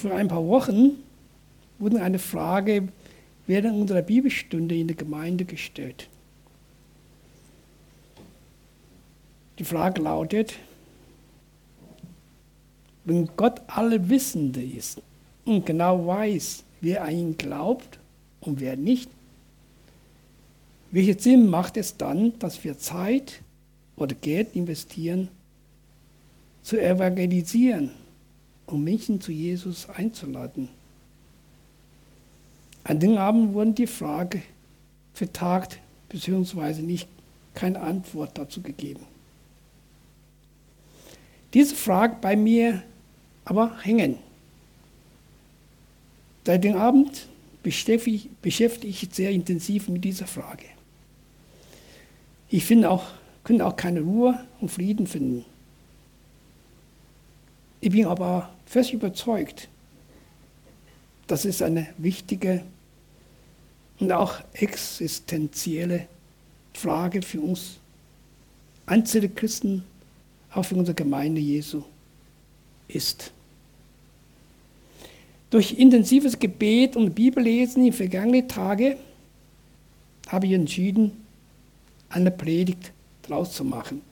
Vor ein paar Wochen wurde eine Frage während unserer Bibelstunde in der Gemeinde gestellt. Die Frage lautet, wenn Gott Allwissende ist und genau weiß, wer an ihn glaubt und wer nicht, welchen Sinn macht es dann, dass wir Zeit oder Geld investieren, zu evangelisieren um Menschen zu Jesus einzuladen? An den Abend wurden die Frage vertagt, beziehungsweise nicht keine Antwort dazu gegeben. Diese Frage bei mir aber hängen. Seit dem Abend beschäftige ich mich sehr intensiv mit dieser Frage. Ich finde auch, kann auch keine Ruhe und Frieden finden. Ich bin aber fest überzeugt, das ist eine wichtige und auch existenzielle Frage für uns einzelne Christen, auch für unsere Gemeinde Jesu ist. Durch intensives Gebet und Bibellesen in vergangenen Tagen habe ich entschieden, eine Predigt draus zu machen.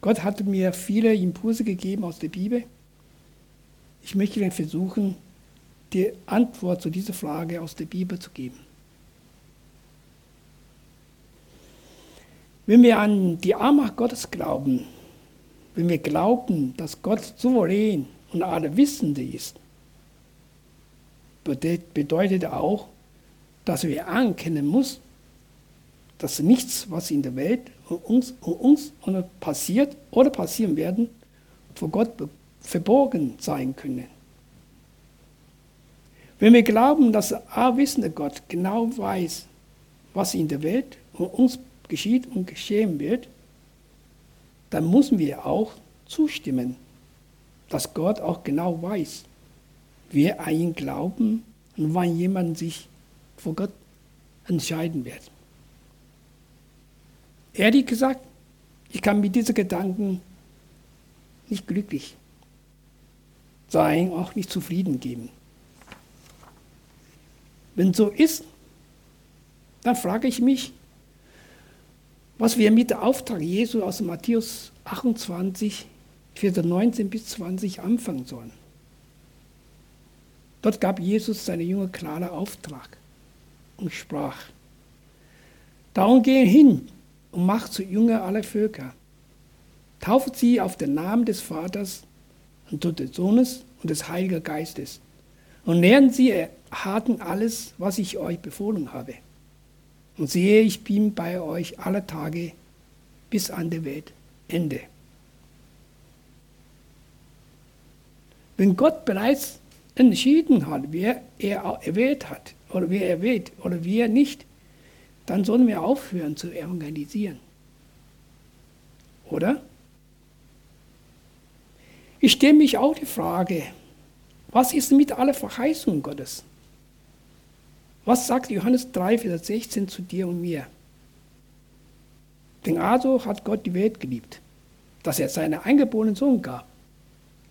Gott hat mir viele Impulse gegeben aus der Bibel. Ich möchte dann versuchen, die Antwort zu dieser Frage aus der Bibel zu geben. Wenn wir an die Armut Gottes glauben, wenn wir glauben, dass Gott souverän und allwissende ist, bedeutet auch, dass wir anerkennen müssen, dass nichts, was in der Welt uns, uns passiert oder passieren werden, vor Gott verborgen sein können. Wenn wir glauben, dass der allwissende Gott genau weiß, was in der Welt um uns geschieht und geschehen wird, dann müssen wir auch zustimmen, dass Gott auch genau weiß, wer an ihn glauben und wann jemand sich vor Gott entscheiden wird. Ehrlich gesagt, ich kann mit diesen Gedanken nicht glücklich sein, auch nicht zufrieden geben. Wenn so ist, dann frage ich mich, was wir mit dem Auftrag Jesu aus Matthäus 28, Vers 19 bis 20 anfangen sollen. Dort gab Jesus seine Jünger klaren Auftrag und sprach, Darum gehen hin und macht zu Jünger aller Völker. Tauft sie auf den Namen des Vaters und des Sohnes und des Heiligen Geistes und lernen sie erharten alles, was ich euch befohlen habe. Und siehe, ich bin bei euch alle Tage bis an der Weltende. Wenn Gott bereits entschieden hat, wer er erwählt hat, oder wer er wählt, oder wer nicht, dann sollen wir aufhören zu evangelisieren. Oder? Ich stelle mich auch die Frage, was ist mit aller Verheißung Gottes? Was sagt Johannes 3, Vers 16 zu dir und mir? Denn also hat Gott die Welt geliebt, dass er seinen eingeborenen Sohn gab,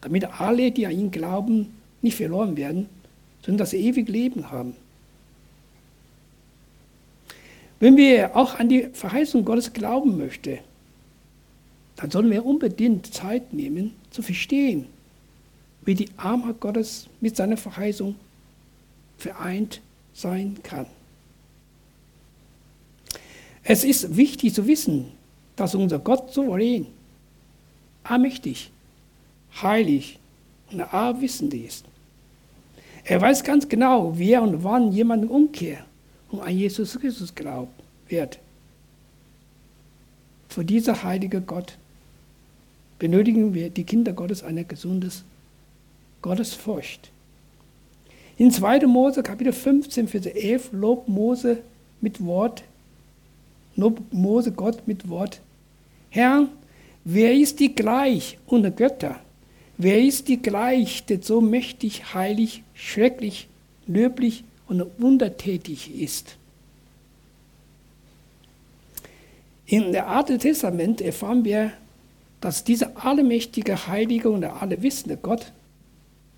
damit alle, die an ihn glauben, nicht verloren werden, sondern das ewige Leben haben. Wenn wir auch an die Verheißung Gottes glauben möchten, dann sollen wir unbedingt Zeit nehmen, zu verstehen, wie die Armut Gottes mit seiner Verheißung vereint sein kann. Es ist wichtig zu wissen, dass unser Gott souverän, allmächtig, heilig und allwissend ist. Er weiß ganz genau, wer und wann jemand umkehrt und an Jesus Christus glaubt wird. Für dieser heilige Gott benötigen wir, die Kinder Gottes, eine gesundes Gottesfurcht. In 2. Mose Kapitel 15, Vers 11 lobt Mose mit Wort, lobt Mose Gott mit Wort. Herr, wer ist die gleich unter Götter? Wer ist die gleich, der so mächtig, heilig, schrecklich, löblich und wundertätig ist? In der Alten Testament erfahren wir, dass dieser allmächtige, heilige und allewissende Gott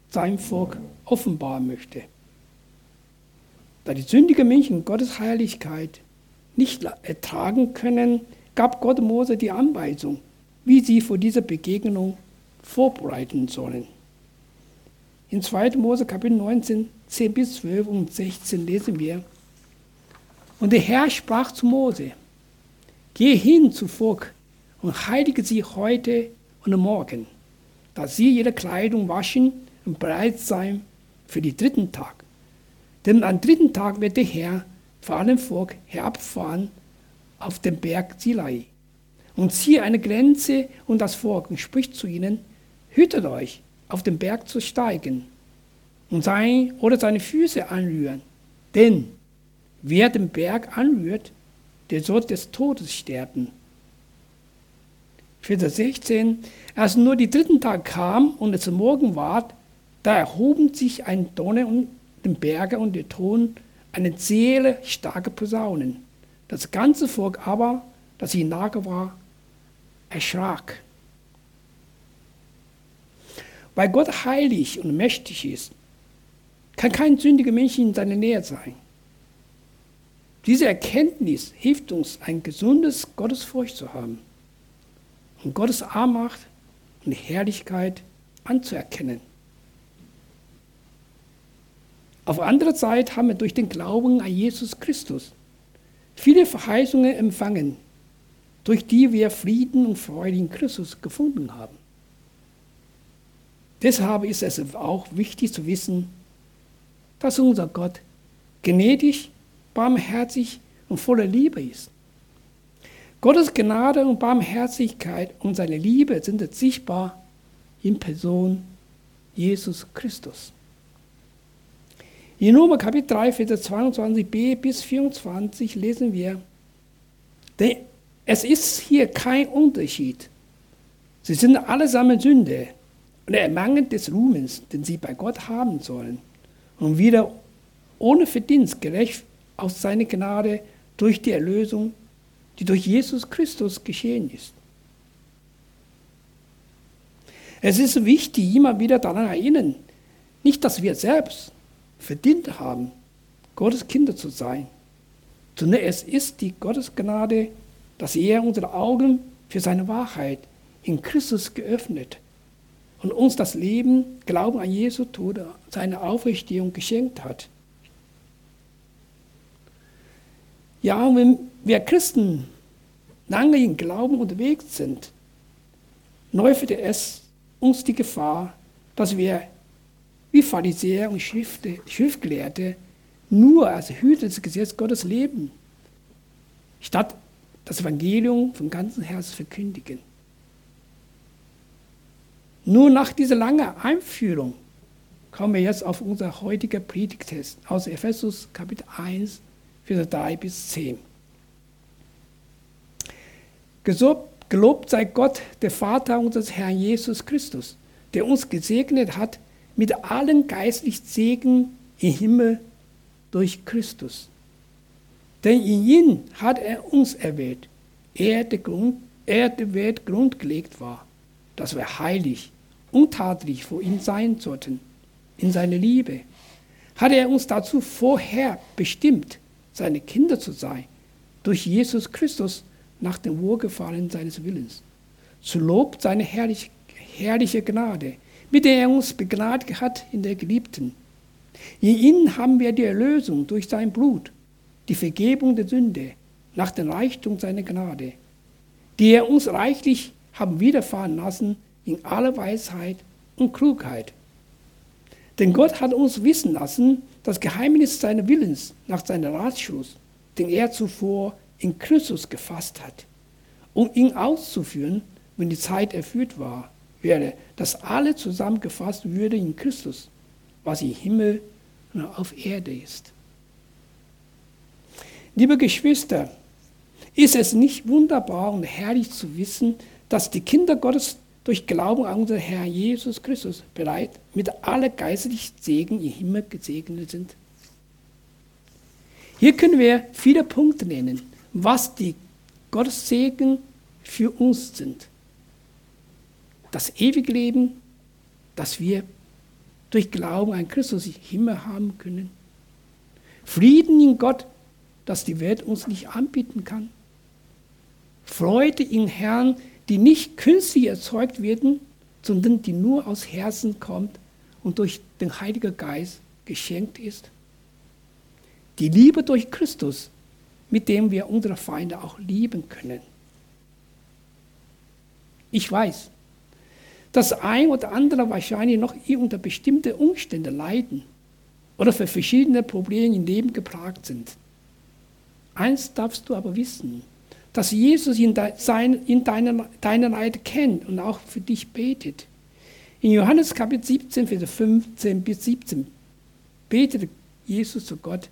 seinem Volk offenbaren möchte. Da die sündigen Menschen Gottes Heiligkeit nicht ertragen können, gab Gott Mose die Anweisung, wie sie vor dieser Begegnung vorbereiten sollen. In 2. Mose Kapitel 19, 10 bis 12 und 16 lesen wir, und der Herr sprach zu Mose, Geh hin zu Volk und heilige sie heute und morgen, dass sie ihre Kleidung waschen und bereit sein für den dritten Tag. Denn am dritten Tag wird der Herr vor allem Volk herabfahren auf den Berg Sinai und ziehe eine Grenze und das Volk und spricht zu ihnen, hütet euch, auf den Berg zu steigen und sein oder seine Füße anrühren. Denn wer den Berg anrührt, der soll des Todes sterben. Vers 16, als nur die dritten Tag kam und es Morgen ward, da erhoben sich ein Donner und den Berge und der Ton eine Seele starke Posaunen. Das ganze Volk aber, das in Lager war, erschrak. Weil Gott heilig und mächtig ist, kann kein sündiger Mensch in seiner Nähe sein. Diese Erkenntnis hilft uns, ein gesundes Gottesfurcht zu haben und Gottes Armacht und Herrlichkeit anzuerkennen. Auf andere Seite haben wir durch den Glauben an Jesus Christus viele Verheißungen empfangen, durch die wir Frieden und Freude in Christus gefunden haben. Deshalb ist es auch wichtig zu wissen, dass unser Gott gnädig, barmherzig und voller Liebe ist. Gottes Gnade und Barmherzigkeit und seine Liebe sind sichtbar in Person Jesus Christus. In Römer Kapitel 3, Vers 22b bis 24 lesen wir, denn es ist hier kein Unterschied. Sie sind allesamt Sünde und ermangeln des Ruhmens, den sie bei Gott haben sollen, und wieder ohne Verdienst gerecht aus seiner Gnade durch die Erlösung, die durch Jesus Christus geschehen ist. Es ist wichtig, immer wieder daran erinnern, nicht, dass wir selbst verdient haben, Gottes Kinder zu sein, sondern es ist die Gottesgnade, dass er unsere Augen für seine Wahrheit in Christus geöffnet und uns das Leben, Glauben an Jesu Tod, seine Auferstehung geschenkt hat. Ja, wenn wir Christen lange im Glauben unterwegs sind, läuft es uns die Gefahr, dass wir wie Pharisäer und Schriftgelehrte nur als Hüter des Gesetzes Gottes leben, statt das Evangelium von ganzem Herzen verkündigen. Nur nach dieser langen Einführung kommen wir jetzt auf unser heutiger Predigtest aus Ephesus Kapitel 1, Vers 3 bis 10. Gelobt sei Gott, der Vater unseres Herrn Jesus Christus, der uns gesegnet hat mit allen geistlichen Segen im Himmel durch Christus. Denn in ihm hat er uns erwählt, er der, Grund, er der Welt grundgelegt war, dass wir heilig, untadelig vor ihm sein sollten, in seiner Liebe. Hat er uns dazu vorher bestimmt, seine Kinder zu sein, durch Jesus Christus nach dem Wohlgefallen seines Willens. Zu Lob seine herrlich, herrliche Gnade, mit der er uns begnadigt hat in der Geliebten. In ihm haben wir die Erlösung durch sein Blut, die Vergebung der Sünde nach dem Reichtum seiner Gnade, die er uns reichlich haben widerfahren lassen in aller Weisheit und Klugheit. Denn Gott hat uns wissen lassen, das Geheimnis seines Willens nach seinem Ratschluss, den er zuvor in Christus gefasst hat, um ihn auszuführen, wenn die Zeit erfüllt war wäre, dass alle zusammengefasst würde in Christus, was im Himmel und auf Erde ist. Liebe Geschwister, ist es nicht wunderbar und herrlich zu wissen, dass die Kinder Gottes durch Glauben an unseren Herrn Jesus Christus bereit mit aller geistlichen Segen im Himmel gesegnet sind? Hier können wir viele Punkte nennen, was die Gottes Segen für uns sind das ewige Leben, das wir durch Glauben an Christus Himmel haben können. Frieden in Gott, dass die Welt uns nicht anbieten kann. Freude in Herrn, die nicht künstlich erzeugt werden, sondern die nur aus Herzen kommt und durch den Heiligen Geist geschenkt ist. Die Liebe durch Christus, mit dem wir unsere Feinde auch lieben können. Ich weiß, dass ein oder andere wahrscheinlich noch unter bestimmte Umstände leiden oder für verschiedene Probleme im Leben geplagt sind. Eins darfst du aber wissen, dass Jesus in, de, sein, in deiner, deiner Leid kennt und auch für dich betet. In Johannes Kapitel 17, Vers 15 bis 17 betet Jesus zu Gott,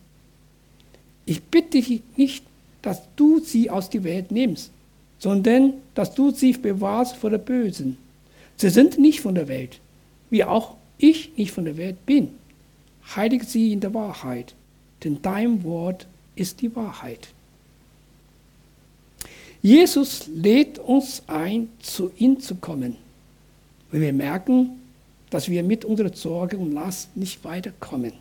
ich bitte dich nicht, dass du sie aus der Welt nimmst, sondern dass du sie bewahrst vor der Bösen. Sie sind nicht von der Welt, wie auch ich nicht von der Welt bin. Heilige sie in der Wahrheit, denn dein Wort ist die Wahrheit. Jesus lädt uns ein, zu ihm zu kommen, wenn wir merken, dass wir mit unserer Sorge und Last nicht weiterkommen.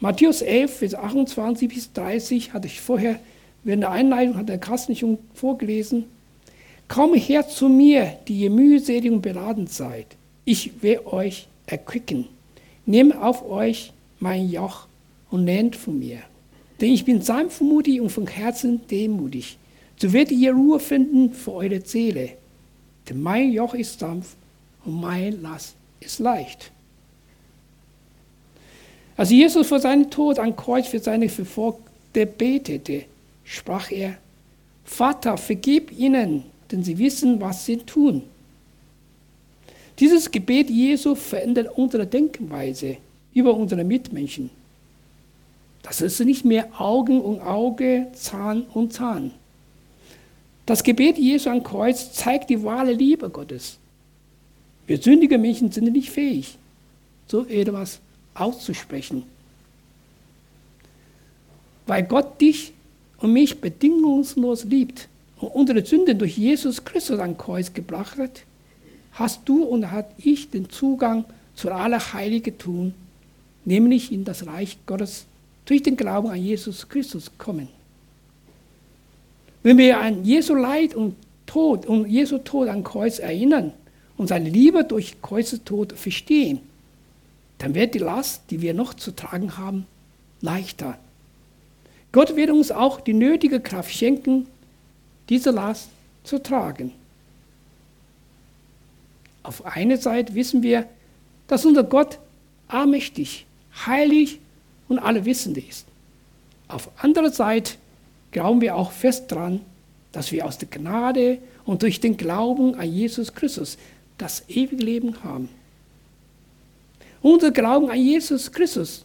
Matthäus 11, Vers 28 bis 30 hatte ich vorher während der Einleitung, hat der Kasten schon vorgelesen. Komm her zu mir, die ihr mühselig und beladen seid. Ich will euch erquicken. Nehmt auf euch mein Joch und lernt von mir. Denn ich bin sanftmutig und von Herzen demutig. So werdet ihr Ruhe finden für eure Seele. Denn mein Joch ist sanft und mein Last ist leicht. Als Jesus vor seinem Tod am Kreuz für seine Verfolgte betete, sprach er, Vater, vergib ihnen, denn sie wissen, was sie tun. Dieses Gebet Jesu verändert unsere Denkweise über unsere Mitmenschen. Das ist nicht mehr Augen um Auge, Zahn um Zahn. Das Gebet Jesu am Kreuz zeigt die wahre Liebe Gottes. Wir sündige Menschen sind nicht fähig, so etwas auszusprechen. Weil Gott dich und mich bedingungslos liebt und unsere Sünden durch Jesus Christus am Kreuz gebracht hat, hast du und hat ich den Zugang zu Allerheilige tun, nämlich in das Reich Gottes durch den Glauben an Jesus Christus kommen. Wenn wir an Jesu Leid und Tod und Jesu Tod am Kreuz erinnern und seine Liebe durch Kreuzestod verstehen, dann wird die Last, die wir noch zu tragen haben, leichter. Gott wird uns auch die nötige Kraft schenken, diese Last zu tragen. Auf einer Seite wissen wir, dass unser Gott allmächtig, heilig und allewissend ist. Auf anderer Seite glauben wir auch fest daran, dass wir aus der Gnade und durch den Glauben an Jesus Christus das ewige Leben haben. Unser Glauben an Jesus Christus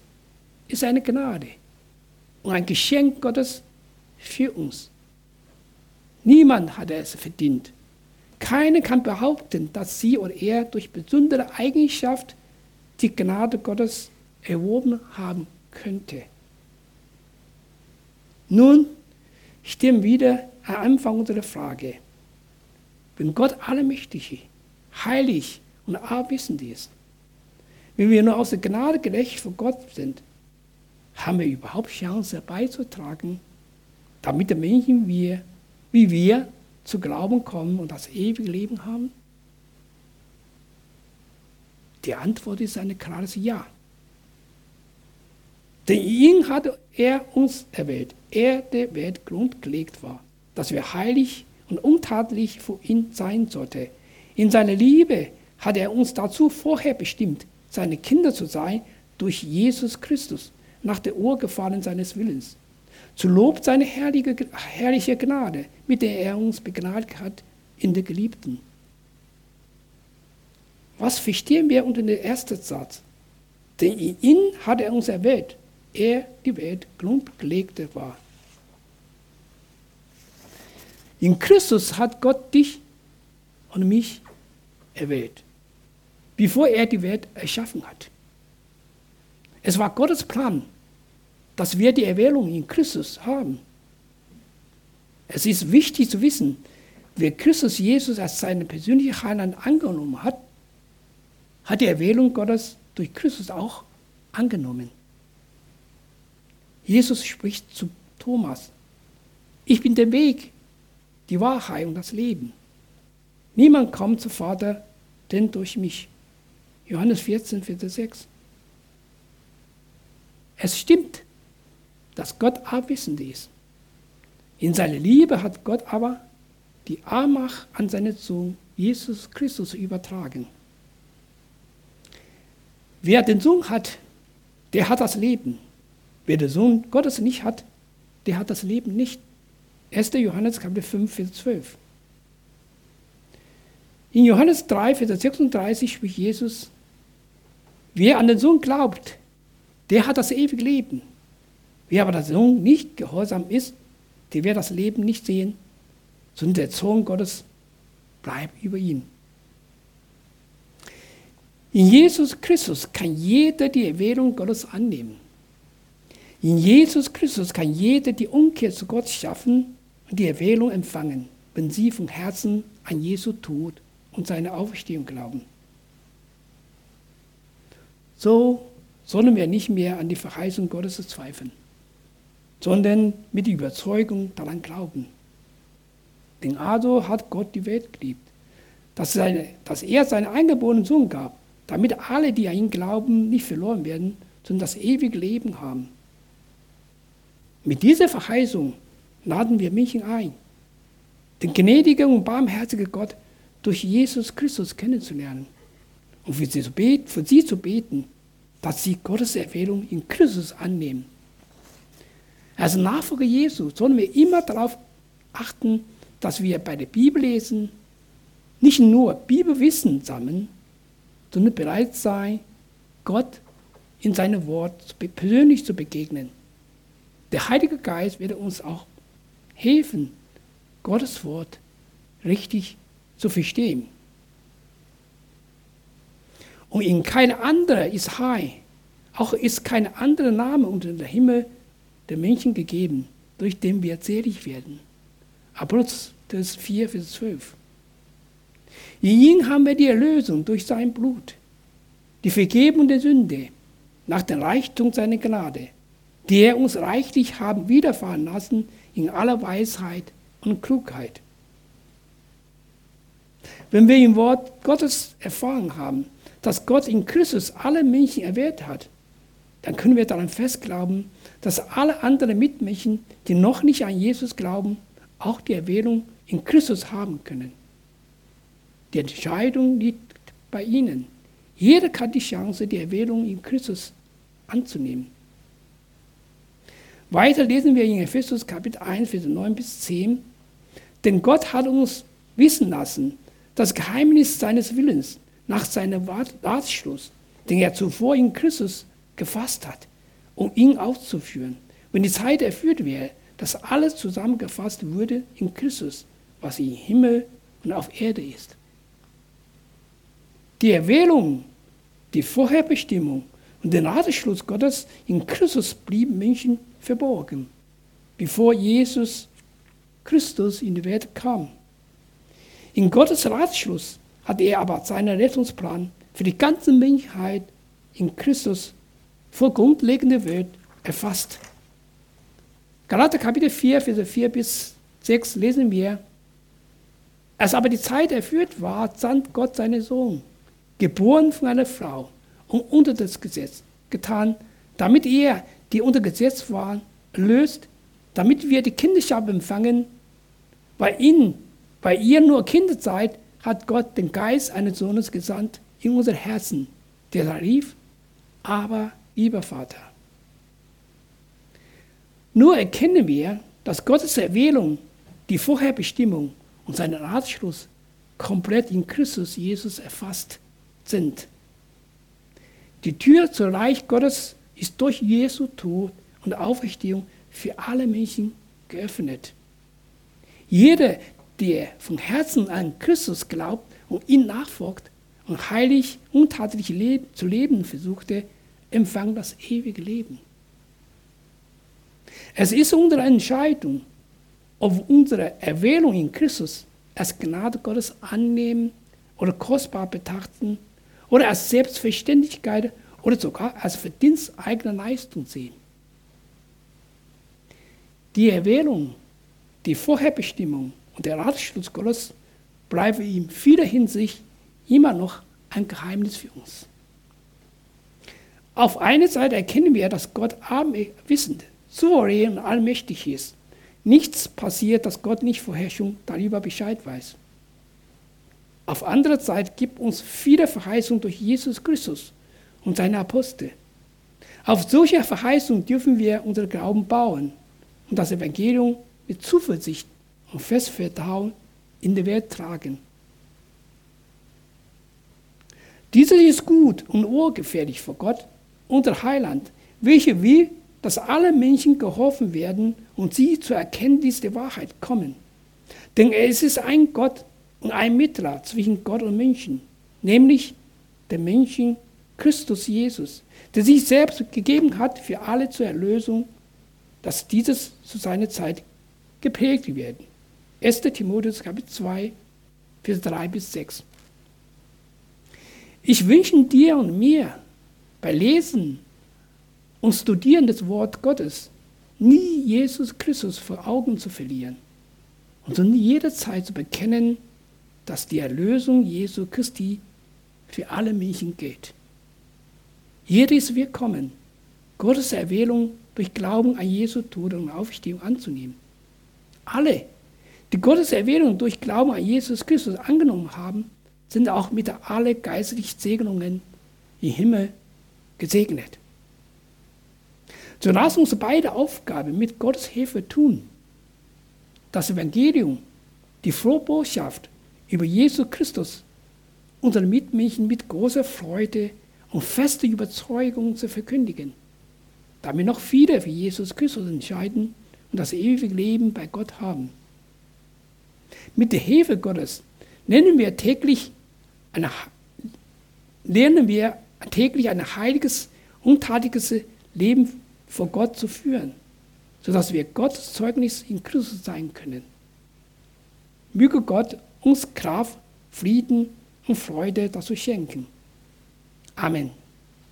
ist eine Gnade und ein Geschenk Gottes für uns. Niemand hat es verdient. Keiner kann behaupten, dass sie oder er durch besondere Eigenschaft die Gnade Gottes erworben haben könnte. Nun stehen wieder am Anfang unserer Frage. Wenn Gott allmächtig, heilig und allwissend ist, wenn wir nur aus der Gnade gerecht vor Gott sind, haben wir überhaupt Chance beizutragen, damit die Menschen wir, wie wir zu Glauben kommen und das ewige Leben haben? Die Antwort ist ein klares Ja. Denn ihn hat er uns erwählt, er der Welt grundgelegt war, dass wir heilig und untadelig für ihn sein sollten. In seiner Liebe hat er uns dazu vorher bestimmt, seine Kinder zu sein durch Jesus Christus, nach der Urgefallen seines Willens. Zu Lob seine herrliche, herrliche Gnade, mit der er uns begnadigt hat in der Geliebten. Was verstehen wir unter dem ersten Satz? Denn in ihn hat er uns erwählt, er die Welt grundgelegte war. In Christus hat Gott dich und mich erwählt bevor er die Welt erschaffen hat. Es war Gottes Plan, dass wir die Erwählung in Christus haben. Es ist wichtig zu wissen, wer Christus Jesus als seinen persönlichen Heiland angenommen hat, hat die Erwählung Gottes durch Christus auch angenommen. Jesus spricht zu Thomas, ich bin der Weg, die Wahrheit und das Leben. Niemand kommt zu Vater, denn durch mich. Johannes 14, Vers 6. Es stimmt, dass Gott abwissend ist. In seiner Liebe hat Gott aber die Allmacht an seinen Sohn Jesus Christus übertragen. Wer den Sohn hat, der hat das Leben. Wer den Sohn Gottes nicht hat, der hat das Leben nicht. 1. Johannes Kapitel 5, Vers 12. In Johannes 3, Vers 36 spricht Jesus, wer an den Sohn glaubt, der hat das ewige Leben. Wer aber der Sohn nicht gehorsam ist, der wird das Leben nicht sehen, sondern der Zorn Gottes bleibt über ihn. In Jesus Christus kann jeder die Erwählung Gottes annehmen. In Jesus Christus kann jeder die Umkehr zu Gott schaffen und die Erwählung empfangen, wenn sie vom Herzen an Jesu Tod und seine Auferstehung glauben. So sollen wir nicht mehr an die Verheißung Gottes zweifeln, sondern mit Überzeugung daran glauben. Denn also hat Gott die Welt geliebt, dass, seine, dass er seinen eingeborenen Sohn gab, damit alle, die an ihn glauben, nicht verloren werden, sondern das ewige Leben haben. Mit dieser Verheißung laden wir Menschen ein, den gnädigen und barmherzigen Gott durch Jesus Christus kennenzulernen und für sie, zu beten, für sie zu beten, dass sie Gottes Erwählung in Christus annehmen. Als Nachfolger Jesu sollen wir immer darauf achten, dass wir bei der Bibel lesen nicht nur Bibelwissen sammeln, sondern bereit sein, Gott in seinem Wort persönlich zu begegnen. Der Heilige Geist wird uns auch helfen, Gottes Wort richtig zu verstehen. Und in kein anderer ist Heil, auch ist kein anderer Name unter dem Himmel der Menschen gegeben, durch den wir selig werden. Apostel 4, Vers 12. In ihm haben wir die Erlösung durch sein Blut, die Vergebung der Sünde nach dem Reichtum seiner Gnade, die er uns reichlich haben widerfahren lassen in aller Weisheit und Klugheit. Wenn wir im Wort Gottes erfahren haben, dass Gott in Christus alle Menschen erwählt hat, dann können wir daran festglauben, dass alle anderen Mitmenschen, die noch nicht an Jesus glauben, auch die Erwählung in Christus haben können. Die Entscheidung liegt bei ihnen. Jeder hat die Chance, die Erwählung in Christus anzunehmen. Weiter lesen wir in Ephesus Kapitel 1, Vers 9 bis 10. Denn Gott hat uns wissen lassen, das Geheimnis seines Willens nach seinem Ratschluss, den er zuvor in Christus gefasst hat, um ihn auszuführen. Wenn die Zeit erfüllt wäre, dass alles zusammengefasst würde in Christus, was im Himmel und auf Erde ist. Die Erwählung, die Vorherbestimmung und der Ratschluss Gottes in Christus blieben Menschen verborgen, bevor Jesus Christus in die Welt kam. In Gottes Ratschluss hat er aber seinen Rettungsplan für die ganze Menschheit in Christus vor grundlegender Welt erfasst. Galater Kapitel 4, Verse 4 bis 6 lesen wir, als aber die Zeit erfüllt war, sandt Gott seinen Sohn, geboren von einer Frau und unter das Gesetz getan, damit er die unter Gesetz waren, löst, damit wir die Kinderschaft empfangen. Bei ihnen, bei ihr nur Kinder seid, hat Gott den Geist eines Sohnes gesandt in unser Herzen, der da rief, aber lieber Vater. Nur erkennen wir, dass Gottes Erwählung, die Vorherbestimmung und sein Ratschluss komplett in Christus Jesus erfasst sind. Die Tür zum Reich Gottes ist durch Jesu Tod und Auferstehung für alle Menschen geöffnet. Jeder, der von Herzen an Christus glaubt und ihn nachfolgt und heilig und tatsächlich zu leben versuchte, empfängt das ewige Leben. Es ist unsere Entscheidung, ob unsere Erwählung in Christus als Gnade Gottes annehmen oder kostbar betrachten oder als Selbstverständlichkeit oder sogar als Verdienst eigener Leistung sehen. Die Erwählung, die Vorherbestimmung und der Ratschluss Gottes bleiben in vieler Hinsicht immer noch ein Geheimnis für uns. Auf einer Seite erkennen wir, dass Gott allwissend, souverän und allmächtig ist. Nichts passiert, dass Gott nicht vorher schon darüber Bescheid weiß. Auf anderer Seite gibt uns viele Verheißungen durch Jesus Christus und seine Apostel. Auf solche Verheißungen dürfen wir unseren Glauben bauen und das Evangelium mit Zuversicht und Festvertrauen in die Welt tragen. Dieses ist gut und urgefährlich vor Gott, unser Heiland, welcher will, dass alle Menschen geholfen werden und sie zur Erkenntnis der Wahrheit kommen. Denn es ist ein Gott und ein Mittler zwischen Gott und Menschen, nämlich der Menschen Christus Jesus, der sich selbst gegeben hat für alle zur Erlösung, dass dieses zu seiner Zeit geprägt werden. 1. Timotheus Kapitel 2, Vers 3 bis 6. Ich wünsche dir und mir bei Lesen und Studieren des Wort Gottes nie Jesus Christus vor Augen zu verlieren und so jederzeit zu bekennen, dass die Erlösung Jesu Christi für alle Menschen gilt. Jeder ist willkommen, Gottes Erwählung durch Glauben an Jesu Tod und Auferstehung anzunehmen. Alle, die Gottes Erwählung durch Glauben an Jesus Christus angenommen haben, sind auch mit alle geistlichen Segnungen im Himmel gesegnet. So lass uns beide Aufgaben mit Gottes Hilfe tun. Das Evangelium, die frohe Botschaft über Jesus Christus unseren Mitmenschen mit großer Freude und fester Überzeugung zu verkündigen, damit noch viele für Jesus Christus entscheiden und das ewige Leben bei Gott haben. Mit der Hilfe Gottes lernen wir täglich, eine, lernen wir täglich ein heiliges, untadiges Leben vor Gott zu führen, sodass wir Gottes Zeugnis in Christus sein können. Möge Gott uns Kraft, Frieden und Freude dazu schenken. Amen.